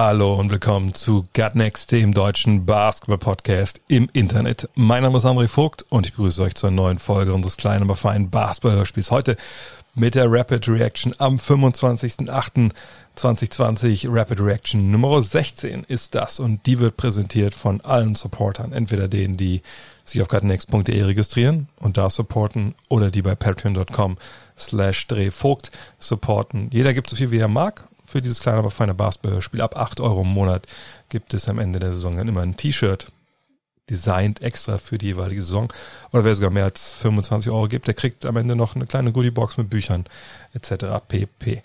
Hallo und willkommen zu Gut Next, dem deutschen Basketball-Podcast im Internet. Mein Name ist Amri Vogt und ich begrüße euch zur neuen Folge unseres kleinen, aber feinen Basketball-Hörspiels. Heute mit der Rapid Reaction am 25.08.2020. Rapid Reaction Nummer 16 ist das und die wird präsentiert von allen Supportern. Entweder denen, die sich auf gutnext.de registrieren und da supporten oder die bei patreon.com slash drehvogt supporten. Jeder gibt so viel wie er mag für dieses kleine, aber feine Basketballspiel. Ab 8 Euro im Monat gibt es am Ende der Saison dann immer ein T-Shirt, designt extra für die jeweilige Saison. Oder wer sogar mehr als 25 Euro gibt, der kriegt am Ende noch eine kleine Goodiebox mit Büchern etc. pp.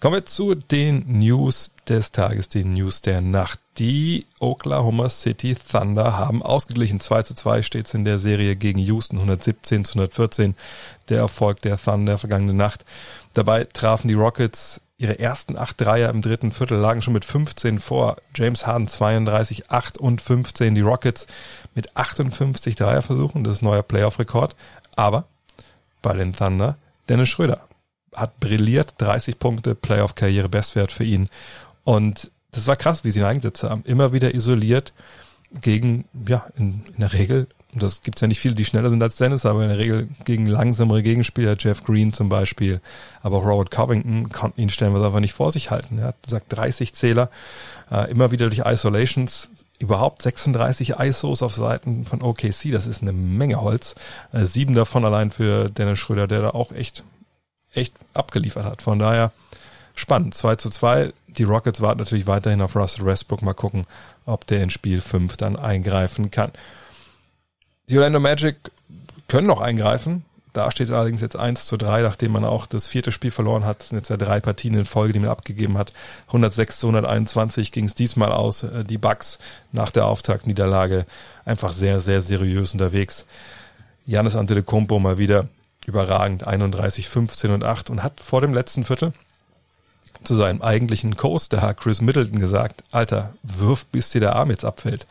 Kommen wir zu den News des Tages, den News der Nacht. Die Oklahoma City Thunder haben ausgeglichen. 2 zu 2 steht es in der Serie gegen Houston, 117 zu 114. Der Erfolg der Thunder vergangene Nacht. Dabei trafen die Rockets ihre ersten acht Dreier im dritten Viertel, lagen schon mit 15 vor. James Harden 32, 8 und 15. Die Rockets mit 58 Dreierversuchen, das ist neuer Playoff-Rekord. Aber bei den Thunder Dennis Schröder hat brilliert, 30 Punkte, Playoff-Karriere, Bestwert für ihn. Und das war krass, wie sie ihn eingesetzt haben. Immer wieder isoliert gegen, ja, in, in der Regel, das gibt's ja nicht viele, die schneller sind als Dennis, aber in der Regel gegen langsamere Gegenspieler, Jeff Green zum Beispiel, aber auch Robert Covington konnten ihn stellenweise einfach nicht vor sich halten. Er hat gesagt 30 Zähler, äh, immer wieder durch Isolations, überhaupt 36 ISOs auf Seiten von OKC, das ist eine Menge Holz. Äh, sieben davon allein für Dennis Schröder, der da auch echt echt abgeliefert hat. Von daher spannend. 2 zu 2. Die Rockets warten natürlich weiterhin auf Russell Westbrook. Mal gucken, ob der in Spiel 5 dann eingreifen kann. Die Orlando Magic können noch eingreifen. Da steht es allerdings jetzt 1 zu 3, nachdem man auch das vierte Spiel verloren hat. Das sind jetzt ja drei Partien in Folge, die man abgegeben hat. 106 zu 121 ging es diesmal aus. Die Bucks nach der Auftaktniederlage einfach sehr, sehr seriös unterwegs. Janis Antetokounmpo mal wieder überragend 31, 15 und 8 und hat vor dem letzten Viertel zu seinem eigentlichen Co-Star Chris Middleton gesagt, Alter, wirf bis dir der Arm jetzt abfällt.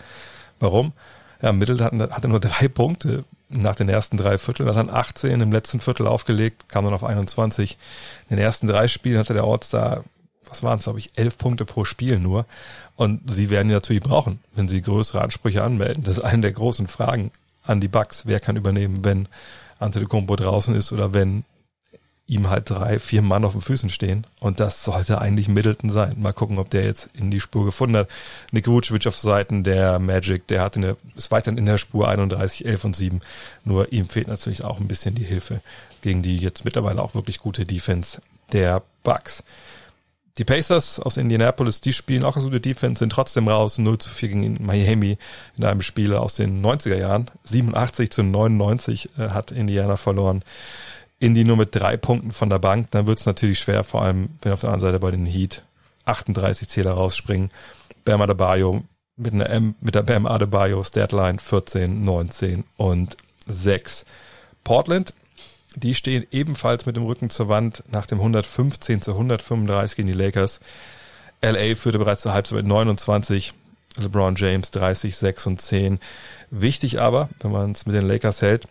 Warum? Ja, Middleton hatte nur drei Punkte nach den ersten drei Vierteln, das an 18 im letzten Viertel aufgelegt, kam dann auf 21. In den ersten drei Spielen hatte der Ortstar, was waren es, glaube ich, elf Punkte pro Spiel nur. Und sie werden ihn natürlich brauchen, wenn sie größere Ansprüche anmelden. Das ist eine der großen Fragen an die Bucks. Wer kann übernehmen, wenn Antetokounmpo draußen ist oder wenn ihm halt drei, vier Mann auf den Füßen stehen. Und das sollte eigentlich Middleton sein. Mal gucken, ob der jetzt in die Spur gefunden hat. Nick Vucevic auf Seiten der Magic, der hat eine, ist weiterhin in der Spur 31, 11 und 7. Nur ihm fehlt natürlich auch ein bisschen die Hilfe gegen die jetzt mittlerweile auch wirklich gute Defense der Bucks. Die Pacers aus Indianapolis, die spielen auch eine gute Defense, sind trotzdem raus. 0 zu 4 gegen Miami in einem Spiel aus den 90er Jahren. 87 zu 99 äh, hat Indiana verloren. Indy nur mit drei Punkten von der Bank. Dann wird es natürlich schwer, vor allem wenn auf der anderen Seite bei den Heat 38 Zähler rausspringen. Bam Adebayo mit einer M, mit der Bam Adebayo Statline 14, 19 und 6. Portland die stehen ebenfalls mit dem Rücken zur Wand nach dem 115 zu 135 gegen die Lakers. LA führte bereits zur Halbzeit mit 29. LeBron James 30, 6 und 10. Wichtig aber, wenn man es mit den Lakers hält,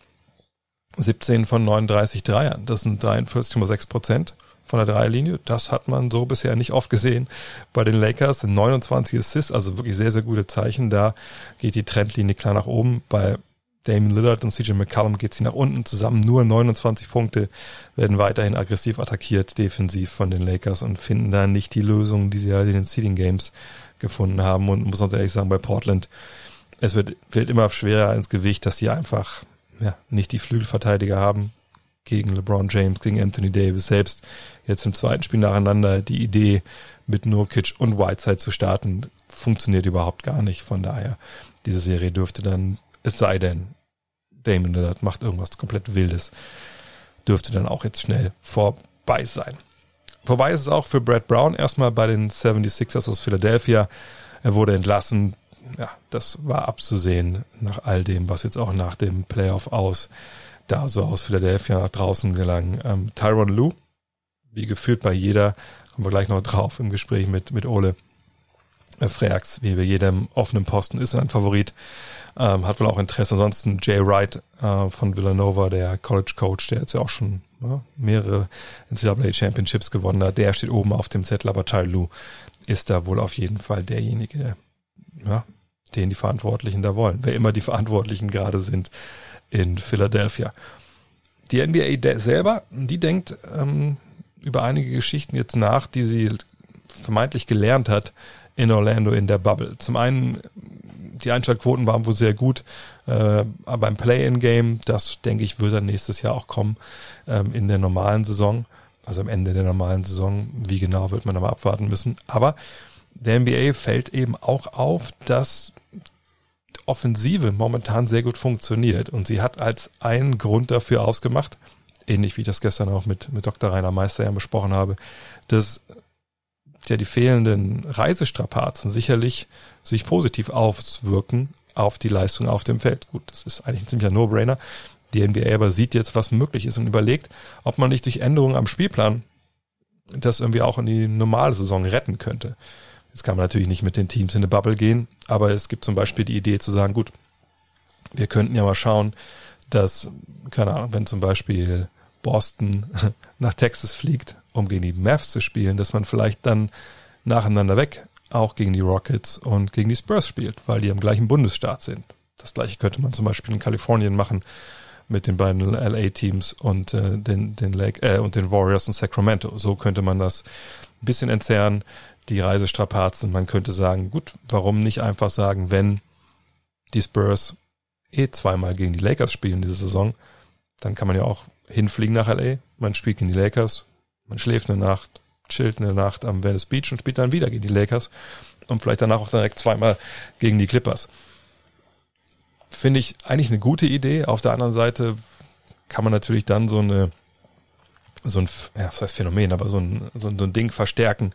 17 von 39 Dreiern. Das sind 43,6 Prozent von der Dreierlinie. Das hat man so bisher nicht oft gesehen bei den Lakers. 29 Assists, also wirklich sehr, sehr gute Zeichen. Da geht die Trendlinie klar nach oben. Bei Damon Lillard und CJ McCallum geht sie nach unten zusammen. Nur 29 Punkte werden weiterhin aggressiv attackiert, defensiv von den Lakers und finden da nicht die Lösung, die sie halt in den Seeding Games gefunden haben. Und muss man ehrlich sagen, bei Portland, es wird, wird immer schwerer ins Gewicht, dass sie einfach ja, nicht die Flügelverteidiger haben gegen LeBron James, gegen Anthony Davis selbst. Jetzt im zweiten Spiel nacheinander die Idee, mit Nurkic und Whiteside zu starten, funktioniert überhaupt gar nicht. Von daher, diese Serie dürfte dann, es sei denn, Damon Lillard macht irgendwas komplett Wildes. Dürfte dann auch jetzt schnell vorbei sein. Vorbei ist es auch für Brad Brown erstmal bei den 76ers aus Philadelphia. Er wurde entlassen. Ja, das war abzusehen nach all dem, was jetzt auch nach dem Playoff aus da so aus Philadelphia nach draußen gelangen. Ähm, Tyron Lou, wie geführt bei jeder, kommen wir gleich noch drauf im Gespräch mit, mit Ole äh, Freax, wie bei jedem offenen Posten ist ein Favorit. Ähm, hat wohl auch Interesse. Ansonsten Jay Wright äh, von Villanova, der College Coach, der jetzt ja auch schon ja, mehrere NCAA Championships gewonnen hat, der steht oben auf dem Zettel, aber Tyron Lou ist da wohl auf jeden Fall derjenige, ja, den die Verantwortlichen da wollen. Wer immer die Verantwortlichen gerade sind in Philadelphia. Die NBA selber, die denkt ähm, über einige Geschichten jetzt nach, die sie vermeintlich gelernt hat in Orlando in der Bubble. Zum einen, die Einschaltquoten waren wohl sehr gut äh, beim Play-in-Game. Das, denke ich, wird dann nächstes Jahr auch kommen ähm, in der normalen Saison. Also am Ende der normalen Saison. Wie genau wird man aber abwarten müssen. Aber der NBA fällt eben auch auf, dass Offensive momentan sehr gut funktioniert. Und sie hat als einen Grund dafür ausgemacht, ähnlich wie ich das gestern auch mit, mit Dr. Rainer Meister ja besprochen habe, dass ja die fehlenden Reisestrapazen sicherlich sich positiv auswirken auf die Leistung auf dem Feld. Gut, das ist eigentlich ein ziemlicher No-Brainer. Die NBA aber sieht jetzt, was möglich ist und überlegt, ob man nicht durch Änderungen am Spielplan das irgendwie auch in die normale Saison retten könnte. Jetzt kann man natürlich nicht mit den Teams in eine Bubble gehen, aber es gibt zum Beispiel die Idee zu sagen, gut, wir könnten ja mal schauen, dass, keine Ahnung, wenn zum Beispiel Boston nach Texas fliegt, um gegen die Mavs zu spielen, dass man vielleicht dann nacheinander weg auch gegen die Rockets und gegen die Spurs spielt, weil die am gleichen Bundesstaat sind. Das gleiche könnte man zum Beispiel in Kalifornien machen mit den beiden LA-Teams und äh, den, den äh, und den Warriors in Sacramento. So könnte man das ein bisschen entzerren die Reisestrapazen. Man könnte sagen, gut, warum nicht einfach sagen, wenn die Spurs eh zweimal gegen die Lakers spielen diese Saison, dann kann man ja auch hinfliegen nach LA. Man spielt gegen die Lakers, man schläft eine Nacht, chillt eine Nacht am Venice Beach und spielt dann wieder gegen die Lakers und vielleicht danach auch direkt zweimal gegen die Clippers. Finde ich eigentlich eine gute Idee. Auf der anderen Seite kann man natürlich dann so eine so ein, ja, was heißt Phänomen, aber so ein, so ein, so ein Ding verstärken,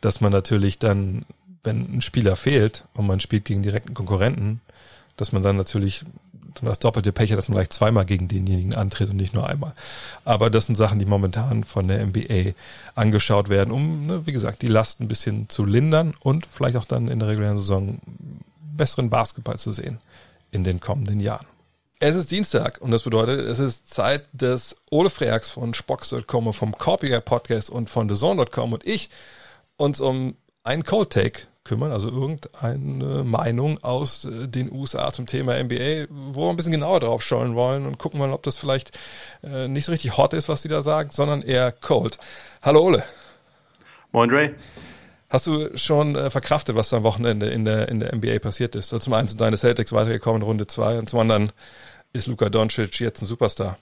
dass man natürlich dann, wenn ein Spieler fehlt und man spielt gegen direkten Konkurrenten, dass man dann natürlich das doppelte Pech hat, dass man gleich zweimal gegen denjenigen antritt und nicht nur einmal. Aber das sind Sachen, die momentan von der NBA angeschaut werden, um, ne, wie gesagt, die Last ein bisschen zu lindern und vielleicht auch dann in der regulären Saison besseren Basketball zu sehen in den kommenden Jahren. Es ist Dienstag und das bedeutet, es ist Zeit des Ole Freaks von Spox.com und vom Copyright Podcast und von TheZone.com und ich uns um einen Cold Take kümmern, also irgendeine Meinung aus äh, den USA zum Thema NBA, wo wir ein bisschen genauer drauf schauen wollen und gucken mal, ob das vielleicht äh, nicht so richtig hot ist, was sie da sagen, sondern eher cold. Hallo Ole. Moin Dre. Hast du schon äh, verkraftet, was am Wochenende in der, in der NBA passiert ist? Also zum einen sind deine Celtics weitergekommen in Runde zwei und zum anderen ist Luka Doncic jetzt ein Superstar.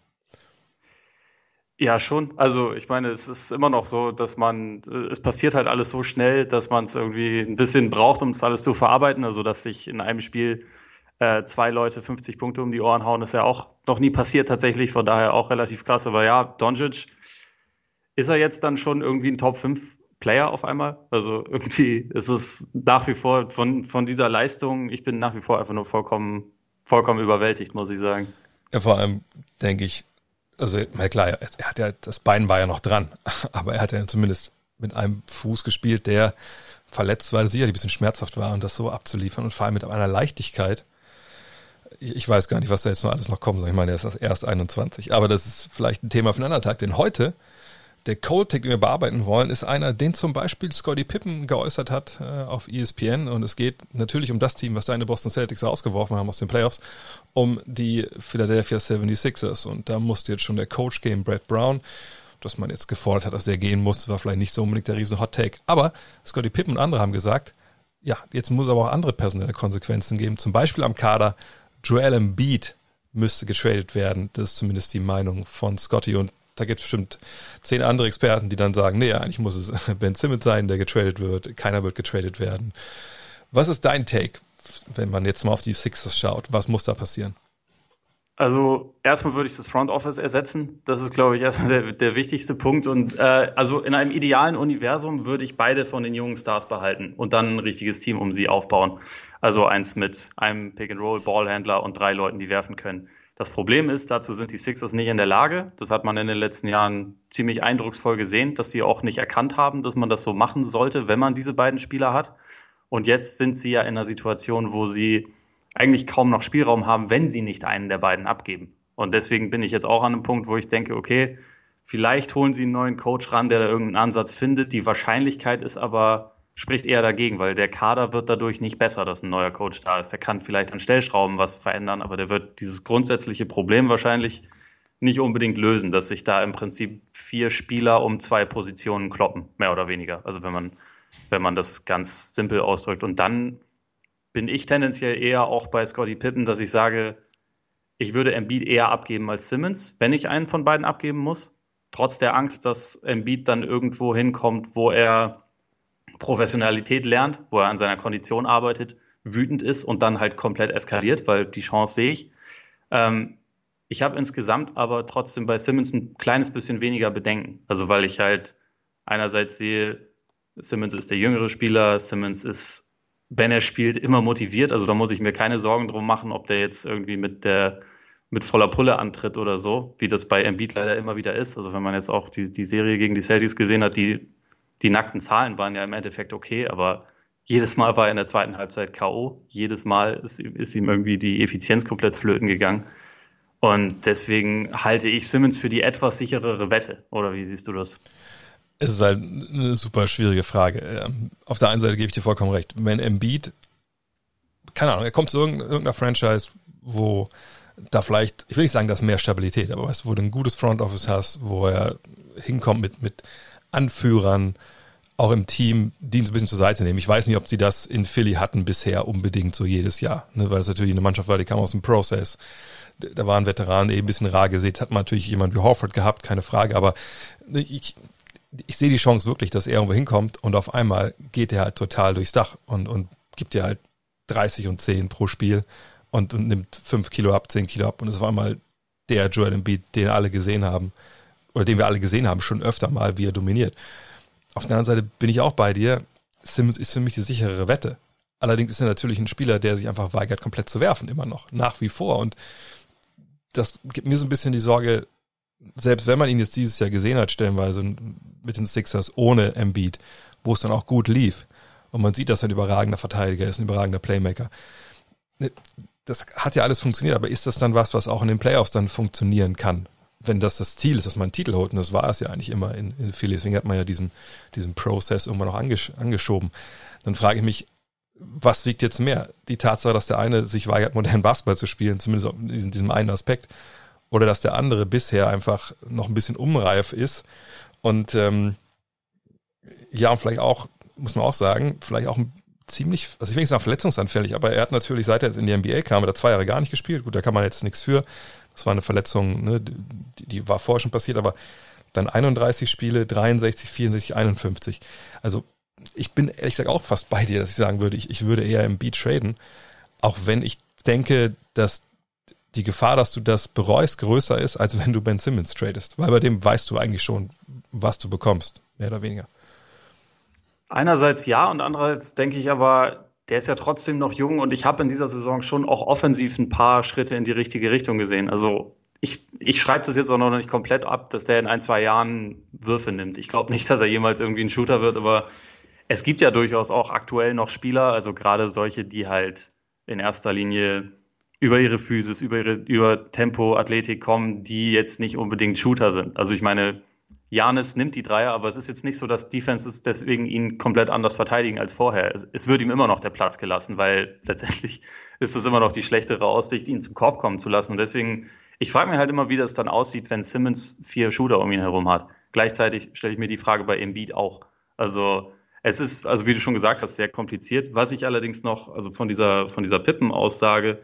Ja, schon. Also ich meine, es ist immer noch so, dass man, es passiert halt alles so schnell, dass man es irgendwie ein bisschen braucht, um es alles zu verarbeiten. Also dass sich in einem Spiel äh, zwei Leute 50 Punkte um die Ohren hauen, ist ja auch noch nie passiert tatsächlich. Von daher auch relativ krass. Aber ja, Doncic, ist er jetzt dann schon irgendwie ein Top 5 Player auf einmal. Also irgendwie ist es nach wie vor von, von dieser Leistung, ich bin nach wie vor einfach nur vollkommen, vollkommen überwältigt, muss ich sagen. Ja, vor allem denke ich, also na klar, er hat ja, das Bein war ja noch dran, aber er hat ja zumindest mit einem Fuß gespielt, der verletzt war, sicherlich ein bisschen schmerzhaft war und das so abzuliefern und vor allem mit einer Leichtigkeit. Ich, ich weiß gar nicht, was da jetzt noch alles noch kommen soll. Ich meine, er ist erst 21, aber das ist vielleicht ein Thema für einen anderen Tag, denn heute der Cold Take, den wir bearbeiten wollen, ist einer, den zum Beispiel Scotty Pippen geäußert hat äh, auf ESPN. Und es geht natürlich um das Team, was seine Boston Celtics rausgeworfen haben aus den Playoffs, um die Philadelphia 76ers. Und da musste jetzt schon der Coach gehen, Brad Brown. Dass man jetzt gefordert hat, dass er gehen muss, war vielleicht nicht so unbedingt der riesen Hot Take. Aber Scotty Pippen und andere haben gesagt, ja, jetzt muss aber auch andere personelle Konsequenzen geben. Zum Beispiel am Kader Joel Embiid müsste getradet werden. Das ist zumindest die Meinung von Scotty. Und da gibt es bestimmt zehn andere Experten, die dann sagen, nee, eigentlich muss es Ben Simmons sein, der getradet wird. Keiner wird getradet werden. Was ist dein Take, wenn man jetzt mal auf die Sixers schaut? Was muss da passieren? Also erstmal würde ich das Front Office ersetzen. Das ist, glaube ich, erstmal der, der wichtigste Punkt. Und äh, also in einem idealen Universum würde ich beide von den jungen Stars behalten und dann ein richtiges Team um sie aufbauen. Also eins mit einem Pick-and-Roll-Ballhändler und drei Leuten, die werfen können. Das Problem ist, dazu sind die Sixers nicht in der Lage. Das hat man in den letzten Jahren ziemlich eindrucksvoll gesehen, dass sie auch nicht erkannt haben, dass man das so machen sollte, wenn man diese beiden Spieler hat. Und jetzt sind sie ja in einer Situation, wo sie eigentlich kaum noch Spielraum haben, wenn sie nicht einen der beiden abgeben. Und deswegen bin ich jetzt auch an einem Punkt, wo ich denke, okay, vielleicht holen sie einen neuen Coach ran, der da irgendeinen Ansatz findet. Die Wahrscheinlichkeit ist aber, spricht eher dagegen, weil der Kader wird dadurch nicht besser, dass ein neuer Coach da ist. Der kann vielleicht an Stellschrauben was verändern, aber der wird dieses grundsätzliche Problem wahrscheinlich nicht unbedingt lösen, dass sich da im Prinzip vier Spieler um zwei Positionen kloppen, mehr oder weniger. Also wenn man, wenn man das ganz simpel ausdrückt. Und dann bin ich tendenziell eher auch bei Scotty Pippen, dass ich sage, ich würde Embiid eher abgeben als Simmons, wenn ich einen von beiden abgeben muss. Trotz der Angst, dass Embiid dann irgendwo hinkommt, wo er Professionalität lernt, wo er an seiner Kondition arbeitet, wütend ist und dann halt komplett eskaliert, weil die Chance sehe ich. Ähm, ich habe insgesamt aber trotzdem bei Simmons ein kleines bisschen weniger Bedenken. Also weil ich halt einerseits sehe, Simmons ist der jüngere Spieler, Simmons ist wenn er spielt, immer motiviert. Also da muss ich mir keine Sorgen drum machen, ob der jetzt irgendwie mit der mit voller Pulle antritt oder so, wie das bei Embiid leider immer wieder ist. Also wenn man jetzt auch die, die Serie gegen die Celtics gesehen hat, die, die nackten Zahlen waren ja im Endeffekt okay, aber jedes Mal war er in der zweiten Halbzeit K.O. Jedes Mal ist, ist ihm irgendwie die Effizienz komplett flöten gegangen. Und deswegen halte ich Simmons für die etwas sicherere Wette. Oder wie siehst du das? Es ist halt eine super schwierige Frage. Ähm, auf der einen Seite gebe ich dir vollkommen recht. Wenn Embiid, keine Ahnung, er kommt zu irgendeiner Franchise, wo da vielleicht, ich will nicht sagen, dass mehr Stabilität, aber weißt du, wo du ein gutes Front Office hast, wo er hinkommt mit, mit Anführern, auch im Team, die ihn so ein bisschen zur Seite nehmen. Ich weiß nicht, ob sie das in Philly hatten bisher unbedingt so jedes Jahr, ne, weil es natürlich eine Mannschaft war, die kam aus dem Prozess. Da waren Veteranen, die ein bisschen rar gesät, hat man natürlich jemand wie Horford gehabt, keine Frage, aber ich, ich sehe die Chance wirklich, dass er irgendwo hinkommt und auf einmal geht er halt total durchs Dach und, und gibt dir halt 30 und 10 pro Spiel und, und nimmt 5 Kilo ab, 10 Kilo ab und es war einmal der Joel Embiid, den alle gesehen haben oder den wir alle gesehen haben, schon öfter mal, wie er dominiert. Auf der anderen Seite bin ich auch bei dir. Simmons ist für mich die sichere Wette. Allerdings ist er natürlich ein Spieler, der sich einfach weigert, komplett zu werfen, immer noch, nach wie vor. Und das gibt mir so ein bisschen die Sorge, selbst wenn man ihn jetzt dieses Jahr gesehen hat, stellenweise mit den Sixers ohne Embiid, wo es dann auch gut lief, und man sieht, dass er ein überragender Verteidiger ist, ein überragender Playmaker. Das hat ja alles funktioniert, aber ist das dann was, was auch in den Playoffs dann funktionieren kann? Wenn das das Ziel ist, dass man einen Titel holt, und das war es ja eigentlich immer in, in Philly, deswegen hat man ja diesen, diesen Prozess irgendwann noch angesch angeschoben. Dann frage ich mich, was wiegt jetzt mehr? Die Tatsache, dass der eine sich weigert, modernen Basketball zu spielen, zumindest in diesem einen Aspekt, oder dass der andere bisher einfach noch ein bisschen unreif ist und ähm, ja, und vielleicht auch, muss man auch sagen, vielleicht auch ein ziemlich, also ich will nicht sagen verletzungsanfällig, aber er hat natürlich, seit er jetzt in die NBA kam, hat er zwei Jahre gar nicht gespielt. Gut, da kann man jetzt nichts für. Das war eine Verletzung, ne, die, die war vorher schon passiert, aber dann 31 Spiele, 63, 64, 51. Also ich bin ehrlich gesagt auch fast bei dir, dass ich sagen würde, ich, ich würde eher im Beat traden, auch wenn ich denke, dass die Gefahr, dass du das bereust, größer ist, als wenn du Ben Simmons tradest. Weil bei dem weißt du eigentlich schon, was du bekommst, mehr oder weniger. Einerseits ja und andererseits denke ich aber, der ist ja trotzdem noch jung und ich habe in dieser Saison schon auch offensiv ein paar Schritte in die richtige Richtung gesehen. Also ich, ich schreibe das jetzt auch noch nicht komplett ab, dass der in ein, zwei Jahren Würfe nimmt. Ich glaube nicht, dass er jemals irgendwie ein Shooter wird, aber es gibt ja durchaus auch aktuell noch Spieler, also gerade solche, die halt in erster Linie über ihre Physis, über ihre über Tempo, Athletik kommen, die jetzt nicht unbedingt Shooter sind. Also ich meine, Janis nimmt die Dreier, aber es ist jetzt nicht so, dass Defenses deswegen ihn komplett anders verteidigen als vorher. Es, es, wird ihm immer noch der Platz gelassen, weil letztendlich ist es immer noch die schlechtere Aussicht, ihn zum Korb kommen zu lassen. Und deswegen, ich frage mich halt immer, wie das dann aussieht, wenn Simmons vier Shooter um ihn herum hat. Gleichzeitig stelle ich mir die Frage bei Embiid auch. Also es ist, also wie du schon gesagt hast, sehr kompliziert. Was ich allerdings noch, also von dieser, von dieser Pippen-Aussage,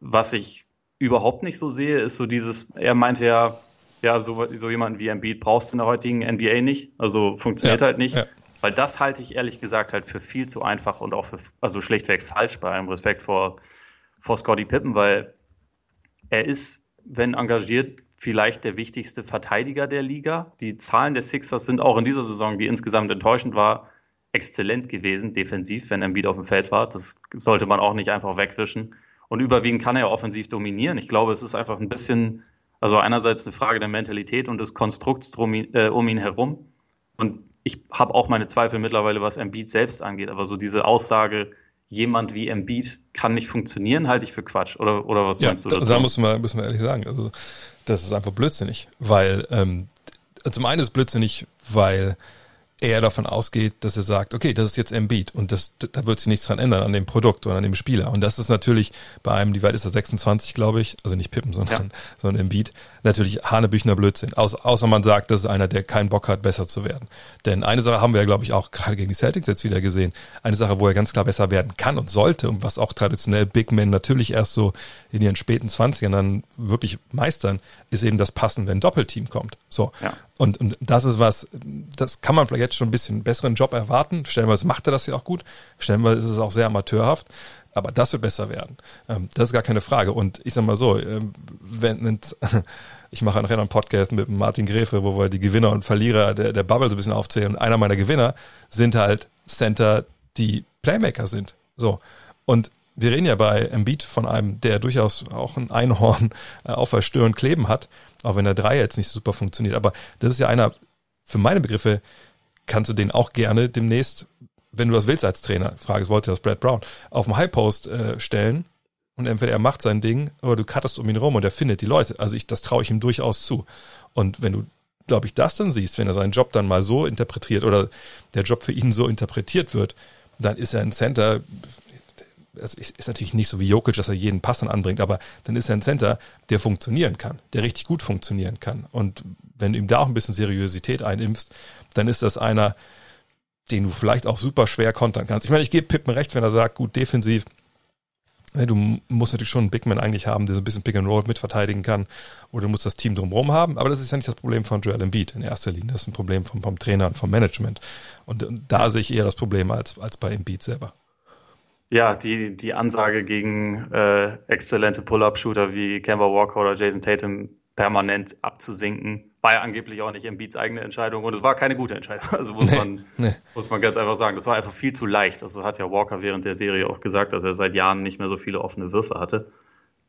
was ich überhaupt nicht so sehe, ist so dieses, er meinte ja, ja, so, so jemanden wie Embiid brauchst du in der heutigen NBA nicht. Also funktioniert ja, halt nicht. Ja. Weil das halte ich ehrlich gesagt halt für viel zu einfach und auch für, also schlichtweg falsch bei allem Respekt vor, vor Scotty Pippen, weil er ist, wenn engagiert, vielleicht der wichtigste Verteidiger der Liga. Die Zahlen der Sixers sind auch in dieser Saison, die insgesamt enttäuschend war, exzellent gewesen, defensiv, wenn Embiid auf dem Feld war. Das sollte man auch nicht einfach wegwischen. Und überwiegend kann er offensiv dominieren. Ich glaube, es ist einfach ein bisschen, also einerseits eine Frage der Mentalität und des Konstrukts drum, äh, um ihn herum. Und ich habe auch meine Zweifel mittlerweile, was Embiid selbst angeht. Aber so diese Aussage, jemand wie Embiid kann nicht funktionieren, halte ich für Quatsch. Oder, oder was ja, meinst du dazu? Da müssen wir, müssen wir ehrlich sagen. Also, das ist einfach blödsinnig. Weil, ähm, zum einen ist es blödsinnig, weil er davon ausgeht, dass er sagt, okay, das ist jetzt Embiid und das, da wird sich nichts dran ändern an dem Produkt oder an dem Spieler. Und das ist natürlich bei einem, die weit ist er 26, glaube ich, also nicht Pippen, sondern, ja. sondern Embiid, natürlich Hanebüchner Blödsinn. Außer, außer man sagt, das ist einer, der keinen Bock hat, besser zu werden. Denn eine Sache haben wir ja, glaube ich, auch gerade gegen die Celtics jetzt wieder gesehen. Eine Sache, wo er ganz klar besser werden kann und sollte und was auch traditionell Big Men natürlich erst so in ihren späten 20ern dann wirklich meistern, ist eben das Passen, wenn Doppelteam kommt. So. Ja. Und, und das ist was, das kann man vielleicht jetzt schon ein bisschen besseren Job erwarten. Stellenweise macht er das ja auch gut. Stellenweise ist es auch sehr amateurhaft. Aber das wird besser werden. Ähm, das ist gar keine Frage. Und ich sag mal so, ähm, wenn, ich mache nachher noch einen Podcast mit Martin Gräfe, wo wir die Gewinner und Verlierer der, der Bubble so ein bisschen aufzählen. Und einer meiner Gewinner sind halt Center, die Playmaker sind. So. Und wir reden ja bei Embiid von einem, der durchaus auch ein Einhorn äh, auf der Stirn kleben hat, auch wenn der Dreier jetzt nicht super funktioniert. Aber das ist ja einer, für meine Begriffe, kannst du den auch gerne demnächst, wenn du das willst als Trainer, Frage ist, wollte das Brad Brown, auf dem High Post äh, stellen und entweder er macht sein Ding oder du cuttest um ihn rum und er findet die Leute. Also ich, das traue ich ihm durchaus zu. Und wenn du, glaube ich, das dann siehst, wenn er seinen Job dann mal so interpretiert oder der Job für ihn so interpretiert wird, dann ist er ein Center, es ist natürlich nicht so wie Jokic, dass er jeden Pass dann anbringt, aber dann ist er ein Center, der funktionieren kann, der richtig gut funktionieren kann. Und wenn du ihm da auch ein bisschen Seriosität einimpfst, dann ist das einer, den du vielleicht auch super schwer kontern kannst. Ich meine, ich gebe Pippen recht, wenn er sagt, gut, defensiv, ne, du musst natürlich schon einen Bigman eigentlich haben, der so ein bisschen Pick and Roll mitverteidigen kann, oder du musst das Team drumherum haben, aber das ist ja nicht das Problem von Joel Embiid in erster Linie, das ist ein Problem vom, vom Trainer und vom Management. Und, und da sehe ich eher das Problem als, als bei Embiid selber. Ja, die, die Ansage gegen äh, exzellente Pull-Up-Shooter wie Kemba Walker oder Jason Tatum permanent abzusinken, war ja angeblich auch nicht Embiids eigene Entscheidung und es war keine gute Entscheidung. Also muss, nee, man, nee. muss man ganz einfach sagen, das war einfach viel zu leicht. Also hat ja Walker während der Serie auch gesagt, dass er seit Jahren nicht mehr so viele offene Würfe hatte,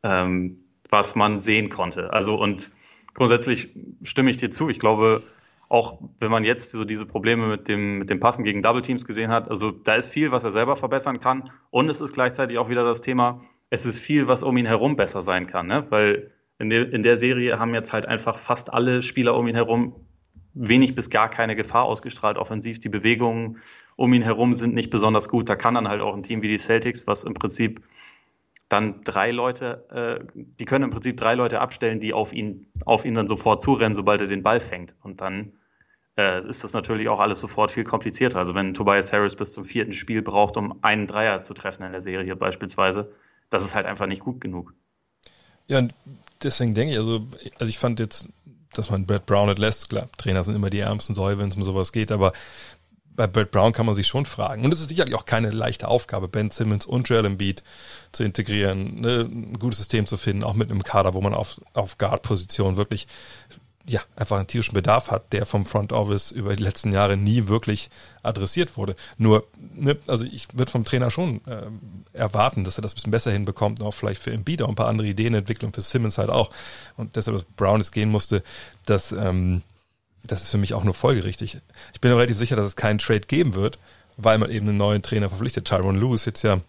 ähm, was man sehen konnte. Also und grundsätzlich stimme ich dir zu. Ich glaube, auch wenn man jetzt so diese Probleme mit dem, mit dem Passen gegen Double Teams gesehen hat, also da ist viel, was er selber verbessern kann. Und es ist gleichzeitig auch wieder das Thema, es ist viel, was um ihn herum besser sein kann. Ne? Weil in, der, in der Serie haben jetzt halt einfach fast alle Spieler um ihn herum wenig bis gar keine Gefahr ausgestrahlt offensiv. Die Bewegungen um ihn herum sind nicht besonders gut. Da kann dann halt auch ein Team wie die Celtics, was im Prinzip dann drei Leute, äh, die können im Prinzip drei Leute abstellen, die auf ihn, auf ihn dann sofort zurennen, sobald er den Ball fängt. Und dann äh, ist das natürlich auch alles sofort viel komplizierter. Also wenn Tobias Harris bis zum vierten Spiel braucht, um einen Dreier zu treffen in der Serie beispielsweise, das ist halt einfach nicht gut genug. Ja, und deswegen denke ich, also, also ich fand jetzt, dass man Brad Brown entlässt, klar, Trainer sind immer die ärmsten Säue, wenn es um sowas geht, aber bei Brad Brown kann man sich schon fragen. Und es ist sicherlich auch keine leichte Aufgabe, Ben Simmons und Joel Embiid zu integrieren, ne, ein gutes System zu finden, auch mit einem Kader, wo man auf, auf Guard-Position wirklich ja, einfach einen tierischen Bedarf hat, der vom Front Office über die letzten Jahre nie wirklich adressiert wurde. Nur, ne, also ich würde vom Trainer schon äh, erwarten, dass er das ein bisschen besser hinbekommt auch vielleicht für Embiid auch ein paar andere Ideen entwickelt für Simmons halt auch. Und deshalb, dass Brown es gehen musste, das, ähm, das ist für mich auch nur folgerichtig. Ich bin relativ sicher, dass es keinen Trade geben wird, weil man eben einen neuen Trainer verpflichtet. Tyron Lewis jetzt ja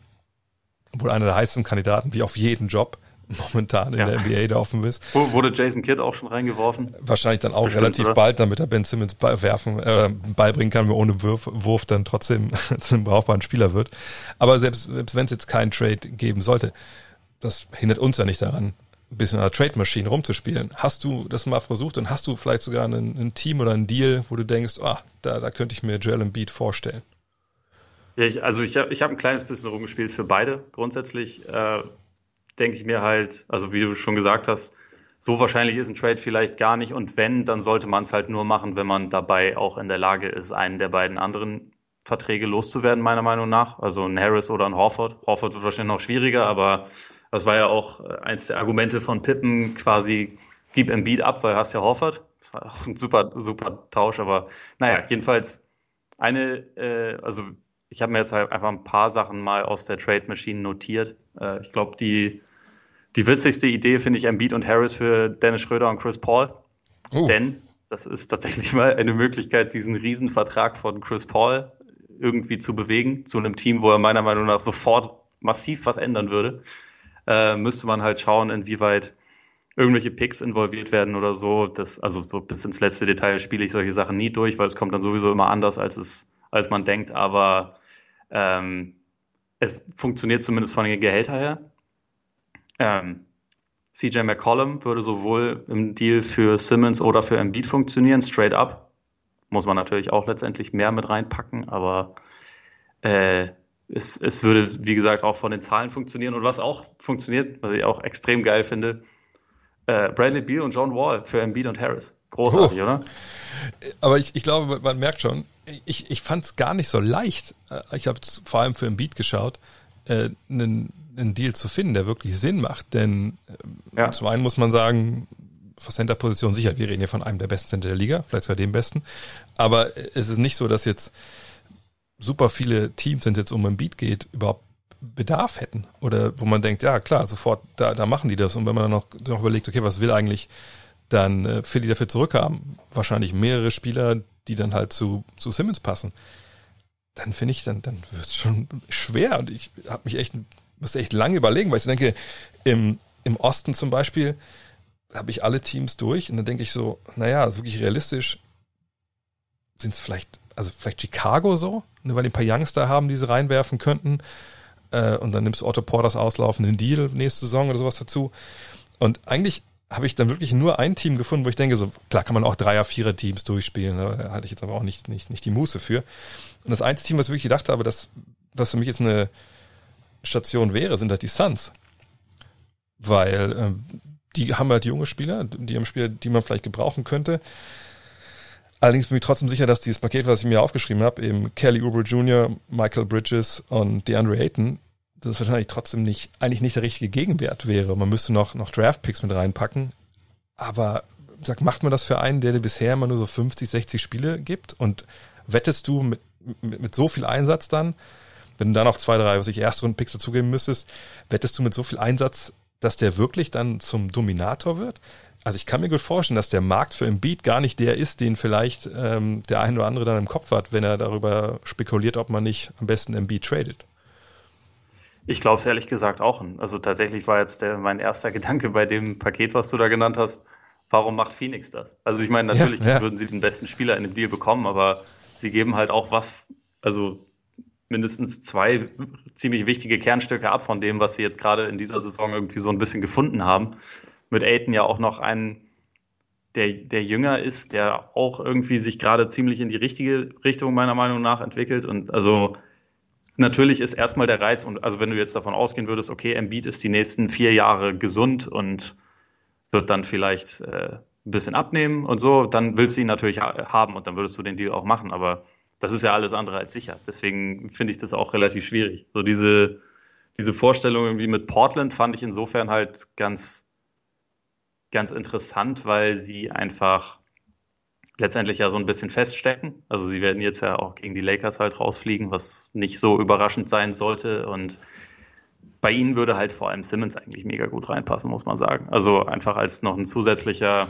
wohl einer der heißesten Kandidaten, wie auf jeden Job momentan in ja. der NBA da offen ist. Wurde Jason Kidd auch schon reingeworfen? Wahrscheinlich dann auch Bestimmt, relativ oder? bald, damit er Ben Simmons werfen, äh, beibringen kann, wie ohne Wurf, Wurf dann trotzdem zu einem brauchbaren Spieler wird. Aber selbst, selbst wenn es jetzt keinen Trade geben sollte, das hindert uns ja nicht daran, ein bisschen an der Trade Machine rumzuspielen. Hast du das mal versucht und hast du vielleicht sogar ein, ein Team oder ein Deal, wo du denkst, ah, da, da könnte ich mir Joel Embiid vorstellen? Ja, ich, also ich habe ich hab ein kleines bisschen rumgespielt für beide grundsätzlich. Äh, denke ich mir halt, also wie du schon gesagt hast, so wahrscheinlich ist ein Trade vielleicht gar nicht. Und wenn, dann sollte man es halt nur machen, wenn man dabei auch in der Lage ist, einen der beiden anderen Verträge loszuwerden, meiner Meinung nach. Also ein Harris oder ein Horford. Horford wird wahrscheinlich noch schwieriger, aber Das war ja auch eins der Argumente von Pippen, quasi gib Embiid ab, weil hast ja Horford. Das war auch ein super, super Tausch, aber naja, jedenfalls eine, äh, also ich habe mir jetzt halt einfach ein paar Sachen mal aus der Trade Machine notiert. Äh, ich glaube, die, die witzigste Idee finde ich Embiid und Harris für Dennis Schröder und Chris Paul. Uh. Denn das ist tatsächlich mal eine Möglichkeit, diesen Riesenvertrag von Chris Paul irgendwie zu bewegen zu einem Team, wo er meiner Meinung nach sofort massiv was ändern würde. Äh, müsste man halt schauen, inwieweit irgendwelche Picks involviert werden oder so. Das, also so bis ins letzte Detail spiele ich solche Sachen nie durch, weil es kommt dann sowieso immer anders, als es, als man denkt. Aber ähm, es funktioniert zumindest von den Gehältern her. Ähm, CJ McCollum würde sowohl im Deal für Simmons oder für Embiid funktionieren, straight up. Muss man natürlich auch letztendlich mehr mit reinpacken, aber äh, es, es würde, wie gesagt, auch von den Zahlen funktionieren. Und was auch funktioniert, was ich auch extrem geil finde, äh, Bradley Beal und John Wall für Embiid und Harris. Großartig, oh. oder? Aber ich, ich glaube, man merkt schon, ich, ich fand es gar nicht so leicht. Äh, ich habe vor allem für Embiid geschaut, äh, einen, einen Deal zu finden, der wirklich Sinn macht. Denn äh, ja. zum einen muss man sagen, für Center-Position sicher, wir reden hier von einem der besten Center der Liga, vielleicht sogar dem besten. Aber es ist nicht so, dass jetzt super viele Teams, wenn es jetzt um ein Beat geht, überhaupt Bedarf hätten. Oder wo man denkt, ja klar, sofort, da, da machen die das. Und wenn man dann noch, noch überlegt, okay, was will eigentlich dann äh, Philly dafür zurückhaben? Wahrscheinlich mehrere Spieler, die dann halt zu, zu Simmons passen. Dann finde ich, dann, dann wird es schon schwer. Und ich habe mich echt, muss echt lange überlegen, weil ich denke, im, im Osten zum Beispiel habe ich alle Teams durch und dann denke ich so, naja, wirklich realistisch sind es vielleicht also vielleicht Chicago so, ne, weil die ein paar Youngster haben, die sie reinwerfen könnten. Äh, und dann nimmst du Otto Porters auslaufenden Deal nächste Saison oder sowas dazu. Und eigentlich habe ich dann wirklich nur ein Team gefunden, wo ich denke, so klar kann man auch Dreier, Vierer Teams durchspielen. Ne? Da hatte ich jetzt aber auch nicht, nicht, nicht die Muße für. Und das einzige Team, was ich wirklich gedacht habe, das, was für mich jetzt eine Station wäre, sind halt die Suns. Weil ähm, die haben halt junge Spieler, die haben Spieler, die man vielleicht gebrauchen könnte. Allerdings bin ich trotzdem sicher, dass dieses Paket, was ich mir aufgeschrieben habe, eben Kelly Oubre Jr., Michael Bridges und DeAndre Ayton, das wahrscheinlich trotzdem nicht, eigentlich nicht der richtige Gegenwert wäre. Man müsste noch, noch Draft-Picks mit reinpacken. Aber sag, macht man das für einen, der dir bisher immer nur so 50, 60 Spiele gibt? Und wettest du mit, mit, mit so viel Einsatz dann, wenn du da noch zwei, drei, was ich, Erstrunden-Picks dazugeben müsstest, wettest du mit so viel Einsatz, dass der wirklich dann zum Dominator wird? also ich kann mir gut vorstellen, dass der Markt für Embiid gar nicht der ist, den vielleicht ähm, der ein oder andere dann im Kopf hat, wenn er darüber spekuliert, ob man nicht am besten Embiid tradet. Ich glaube es ehrlich gesagt auch. Also tatsächlich war jetzt der, mein erster Gedanke bei dem Paket, was du da genannt hast, warum macht Phoenix das? Also ich meine, natürlich ja, ja. würden sie den besten Spieler in dem Deal bekommen, aber sie geben halt auch was, also mindestens zwei ziemlich wichtige Kernstücke ab von dem, was sie jetzt gerade in dieser Saison irgendwie so ein bisschen gefunden haben mit Aiden ja auch noch einen, der, der jünger ist, der auch irgendwie sich gerade ziemlich in die richtige Richtung meiner Meinung nach entwickelt. Und also natürlich ist erstmal der Reiz, und also wenn du jetzt davon ausgehen würdest, okay, Embiid ist die nächsten vier Jahre gesund und wird dann vielleicht äh, ein bisschen abnehmen und so, dann willst du ihn natürlich haben und dann würdest du den Deal auch machen. Aber das ist ja alles andere als sicher. Deswegen finde ich das auch relativ schwierig. So diese, diese Vorstellung irgendwie mit Portland fand ich insofern halt ganz ganz interessant, weil sie einfach letztendlich ja so ein bisschen feststecken. Also sie werden jetzt ja auch gegen die Lakers halt rausfliegen, was nicht so überraschend sein sollte. Und bei ihnen würde halt vor allem Simmons eigentlich mega gut reinpassen, muss man sagen. Also einfach als noch ein zusätzlicher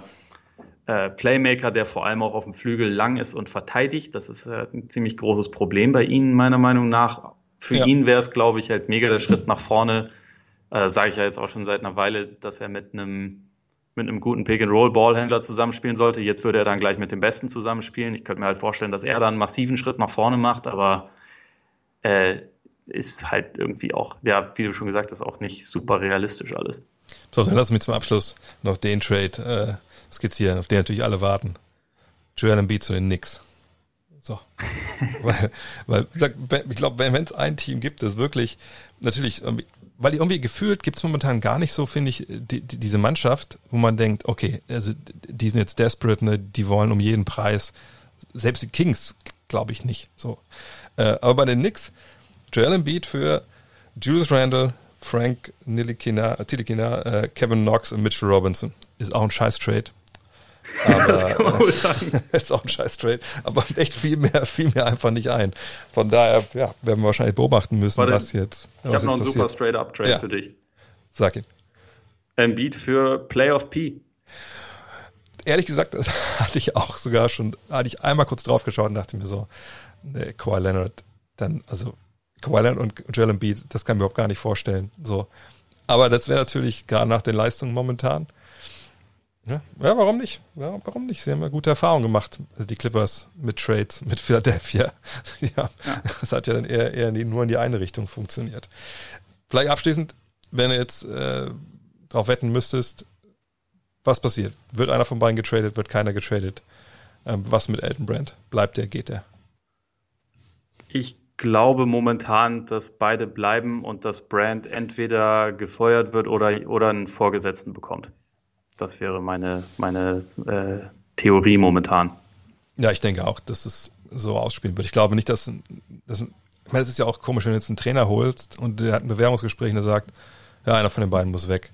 äh, Playmaker, der vor allem auch auf dem Flügel lang ist und verteidigt. Das ist äh, ein ziemlich großes Problem bei ihnen, meiner Meinung nach. Für ja. ihn wäre es, glaube ich, halt mega der Schritt nach vorne. Äh, Sage ich ja jetzt auch schon seit einer Weile, dass er mit einem mit einem guten Pick-and-Roll-Ballhändler zusammenspielen sollte. Jetzt würde er dann gleich mit dem Besten zusammenspielen. Ich könnte mir halt vorstellen, dass er dann einen massiven Schritt nach vorne macht, aber äh, ist halt irgendwie auch, ja, wie du schon gesagt hast, auch nicht super realistisch alles. So, dann lass mich zum Abschluss noch den Trade äh, skizzieren, auf den natürlich alle warten. Joel Embiid zu den Knicks. So. weil, weil, ich glaube, wenn es ein Team gibt, das wirklich, natürlich, weil irgendwie gefühlt gibt es momentan gar nicht so, finde ich, die, die, diese Mannschaft, wo man denkt, okay, also die sind jetzt desperate, ne, die wollen um jeden Preis. Selbst die Kings, glaube ich nicht. So. Äh, aber bei den Knicks, Joel Embiid für Julius Randle, Frank Nilikina, Tilikina, äh, Kevin Knox und Mitchell Robinson. Ist auch ein scheiß Trade. Aber, das kann man wohl sagen. ist auch ein scheiß Trade, aber echt viel mehr, viel mehr einfach nicht ein. Von daher, ja, werden wir wahrscheinlich beobachten müssen, Warte, was jetzt. Ich habe noch einen super Straight-Up-Trade ja. für dich. Sag ihn. Ein Beat für Playoff P. Ehrlich gesagt, das hatte ich auch sogar schon, hatte ich einmal kurz drauf geschaut und dachte mir so, nee, Kawhi Leonard, dann, also Kawhi Leonard und Joel Embiid, das kann ich mir überhaupt gar nicht vorstellen. So. Aber das wäre natürlich gerade nach den Leistungen momentan. Ja, ja warum nicht? Ja, warum nicht? Sie haben ja gute Erfahrungen gemacht, die Clippers mit Trades, mit Philadelphia. ja, ja. das hat ja dann eher, eher nur in die eine Richtung funktioniert. Vielleicht abschließend, wenn du jetzt äh, darauf wetten müsstest, was passiert? Wird einer von beiden getradet, wird keiner getradet? Ähm, was mit Elton Brand? Bleibt der, geht der? Ich glaube momentan, dass beide bleiben und dass Brand entweder gefeuert wird oder, oder einen Vorgesetzten bekommt. Das wäre meine, meine äh, Theorie momentan. Ja, ich denke auch, dass es so ausspielen wird. Ich glaube nicht, dass, dass ich meine, es ist ja auch komisch, wenn du jetzt einen Trainer holst und der hat ein Bewerbungsgespräch und der sagt, ja, einer von den beiden muss weg.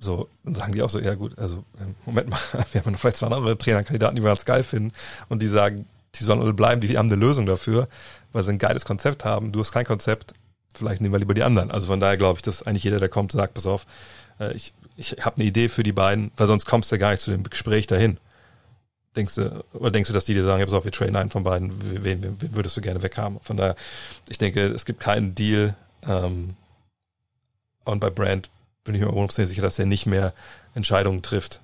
So, dann sagen die auch so, ja gut, also Moment mal, wir haben vielleicht zwei andere Trainerkandidaten, die wir als geil finden und die sagen, die sollen alle bleiben, die haben eine Lösung dafür, weil sie ein geiles Konzept haben. Du hast kein Konzept, vielleicht nehmen wir lieber die anderen. Also von daher glaube ich, dass eigentlich jeder, der kommt, sagt, pass auf, ich, ich habe eine Idee für die beiden, weil sonst kommst du gar nicht zu dem Gespräch dahin. Denkst du, oder denkst du, dass die dir sagen, ja, pass auf, wir trainen einen von beiden, wen, wen, wen würdest du gerne weghaben? Von daher, ich denke, es gibt keinen Deal, ähm, und bei Brand bin ich mir hundertprozentig sicher, dass er nicht mehr Entscheidungen trifft.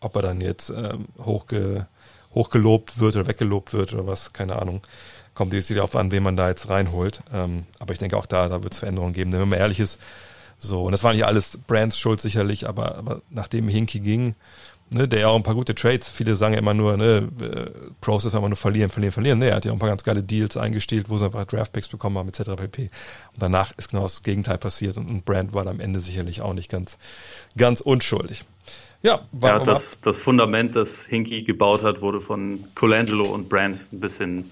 Ob er dann jetzt ähm, hochge, hochgelobt wird oder weggelobt wird oder was, keine Ahnung. Kommt jetzt wieder auf an, wen man da jetzt reinholt. Ähm, aber ich denke auch da, da wird es Veränderungen geben. Denn wenn man ehrlich ist, so, und das war nicht alles Brands Schuld sicherlich, aber, aber nachdem Hinky ging, ne, der ja auch ein paar gute Trades, viele sagen ja immer nur, ne, äh, Process immer nur verlieren, verlieren, verlieren. Ne, er hat ja auch ein paar ganz geile Deals eingestielt, wo sie einfach Draftpicks bekommen haben, etc. pp. Und danach ist genau das Gegenteil passiert und, und Brand war am Ende sicherlich auch nicht ganz, ganz unschuldig. Ja, ja das, das Fundament, das Hinky gebaut hat, wurde von Colangelo und Brand ein bisschen,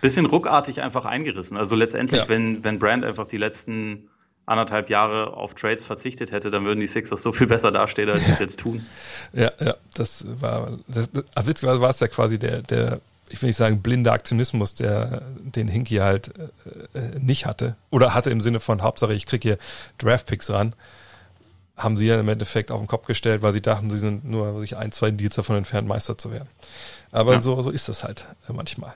bisschen ruckartig einfach eingerissen. Also letztendlich, ja. wenn, wenn Brand einfach die letzten anderthalb Jahre auf Trades verzichtet hätte, dann würden die Sixers so viel besser dastehen, als sie es jetzt tun. Ja, ja, das war, das, das, witzigerweise war es ja quasi der, der, ich will nicht sagen blinder Aktionismus, der den Hinky halt äh, nicht hatte. Oder hatte im Sinne von, Hauptsache ich kriege hier Draftpicks ran. Haben sie ja im Endeffekt auf den Kopf gestellt, weil sie dachten, sie sind nur sich ein, zwei Deals davon entfernt, Meister zu werden. Aber ja. so, so ist das halt manchmal.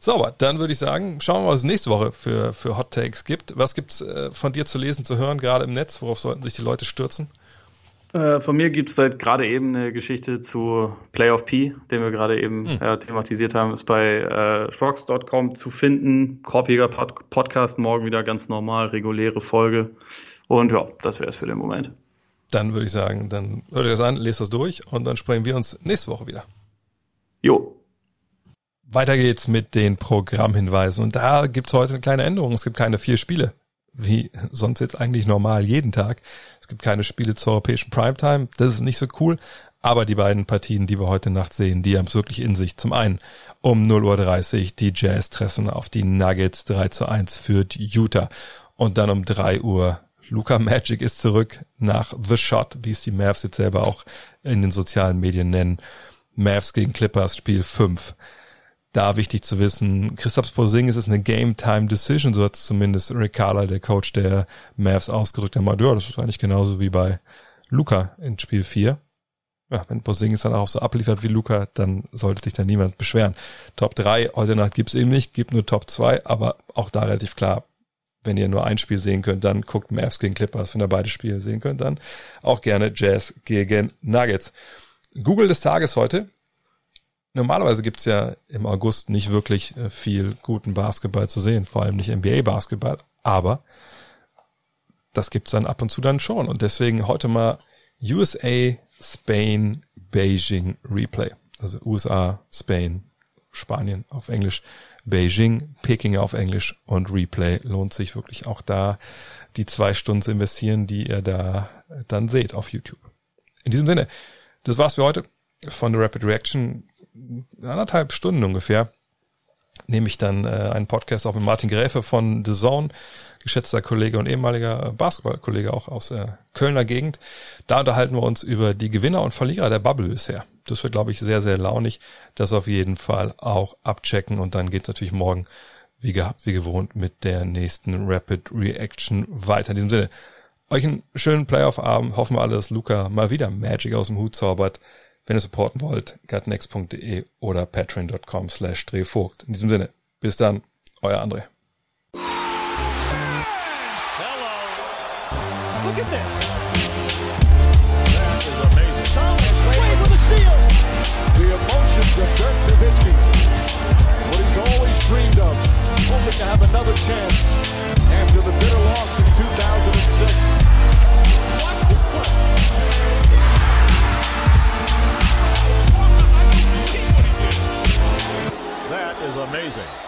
Sauber, dann würde ich sagen, schauen wir mal, was es nächste Woche für, für Hot Takes gibt. Was gibt's äh, von dir zu lesen, zu hören, gerade im Netz? Worauf sollten sich die Leute stürzen? Äh, von mir gibt es seit gerade eben eine Geschichte zu Playoff P, den wir gerade eben hm. äh, thematisiert haben. Ist bei äh, Rocks.com zu finden. Korpiger Pod Podcast, morgen wieder ganz normal, reguläre Folge. Und ja, das wäre es für den Moment. Dann würde ich sagen, dann hört ihr das an, lest das durch und dann sprechen wir uns nächste Woche wieder. Weiter geht's mit den Programmhinweisen. Und da gibt's heute eine kleine Änderung. Es gibt keine vier Spiele, wie sonst jetzt eigentlich normal jeden Tag. Es gibt keine Spiele zur europäischen Primetime. Das ist nicht so cool. Aber die beiden Partien, die wir heute Nacht sehen, die haben es wirklich in sich. Zum einen um 0.30 Uhr die Jazz treffen auf die Nuggets 3 zu 1 führt Utah. Und dann um 3 Uhr Luca Magic ist zurück nach The Shot, wie es die Mavs jetzt selber auch in den sozialen Medien nennen. Mavs gegen Clippers Spiel 5 da wichtig zu wissen, Christoph Porzingis ist eine Game-Time-Decision, so hat es zumindest Rick Carla, der Coach der Mavs, ausgedrückt. Er meinte, ja, das ist eigentlich genauso wie bei Luca in Spiel 4. Ja, wenn Porzingis dann auch so abliefert wie Luca, dann sollte sich da niemand beschweren. Top 3 heute Nacht gibt's eben nicht, gibt nur Top 2, aber auch da relativ klar, wenn ihr nur ein Spiel sehen könnt, dann guckt Mavs gegen Clippers. Wenn ihr beide Spiele sehen könnt, dann auch gerne Jazz gegen Nuggets. Google des Tages heute normalerweise gibt's ja im August nicht wirklich äh, viel guten Basketball zu sehen, vor allem nicht NBA-Basketball, aber das gibt's dann ab und zu dann schon. Und deswegen heute mal USA, Spain, Beijing Replay. Also USA, Spain, Spanien auf Englisch, Beijing, Peking auf Englisch und Replay lohnt sich wirklich auch da die zwei Stunden zu investieren, die ihr da dann seht auf YouTube. In diesem Sinne, das war's für heute von der Rapid Reaction anderthalb Stunden ungefähr. nehme ich dann äh, einen Podcast auch mit Martin Gräfe von The Zone, geschätzter Kollege und ehemaliger Basketballkollege auch aus der Kölner Gegend. Da unterhalten wir uns über die Gewinner und Verlierer der Bubble bisher. Das wird, glaube ich, sehr, sehr launig. Das auf jeden Fall auch abchecken und dann geht's natürlich morgen, wie gehabt, wie gewohnt, mit der nächsten Rapid Reaction weiter. In diesem Sinne, euch einen schönen Playoff-Abend. Hoffen wir alle, dass Luca mal wieder Magic aus dem Hut zaubert. Wenn ihr supporten wollt, gutnext.de oder patreon.com slash drehvogt. In diesem Sinne, bis dann, euer André. Hello. Look at this. Have another chance after the bitter loss in 2006. is amazing.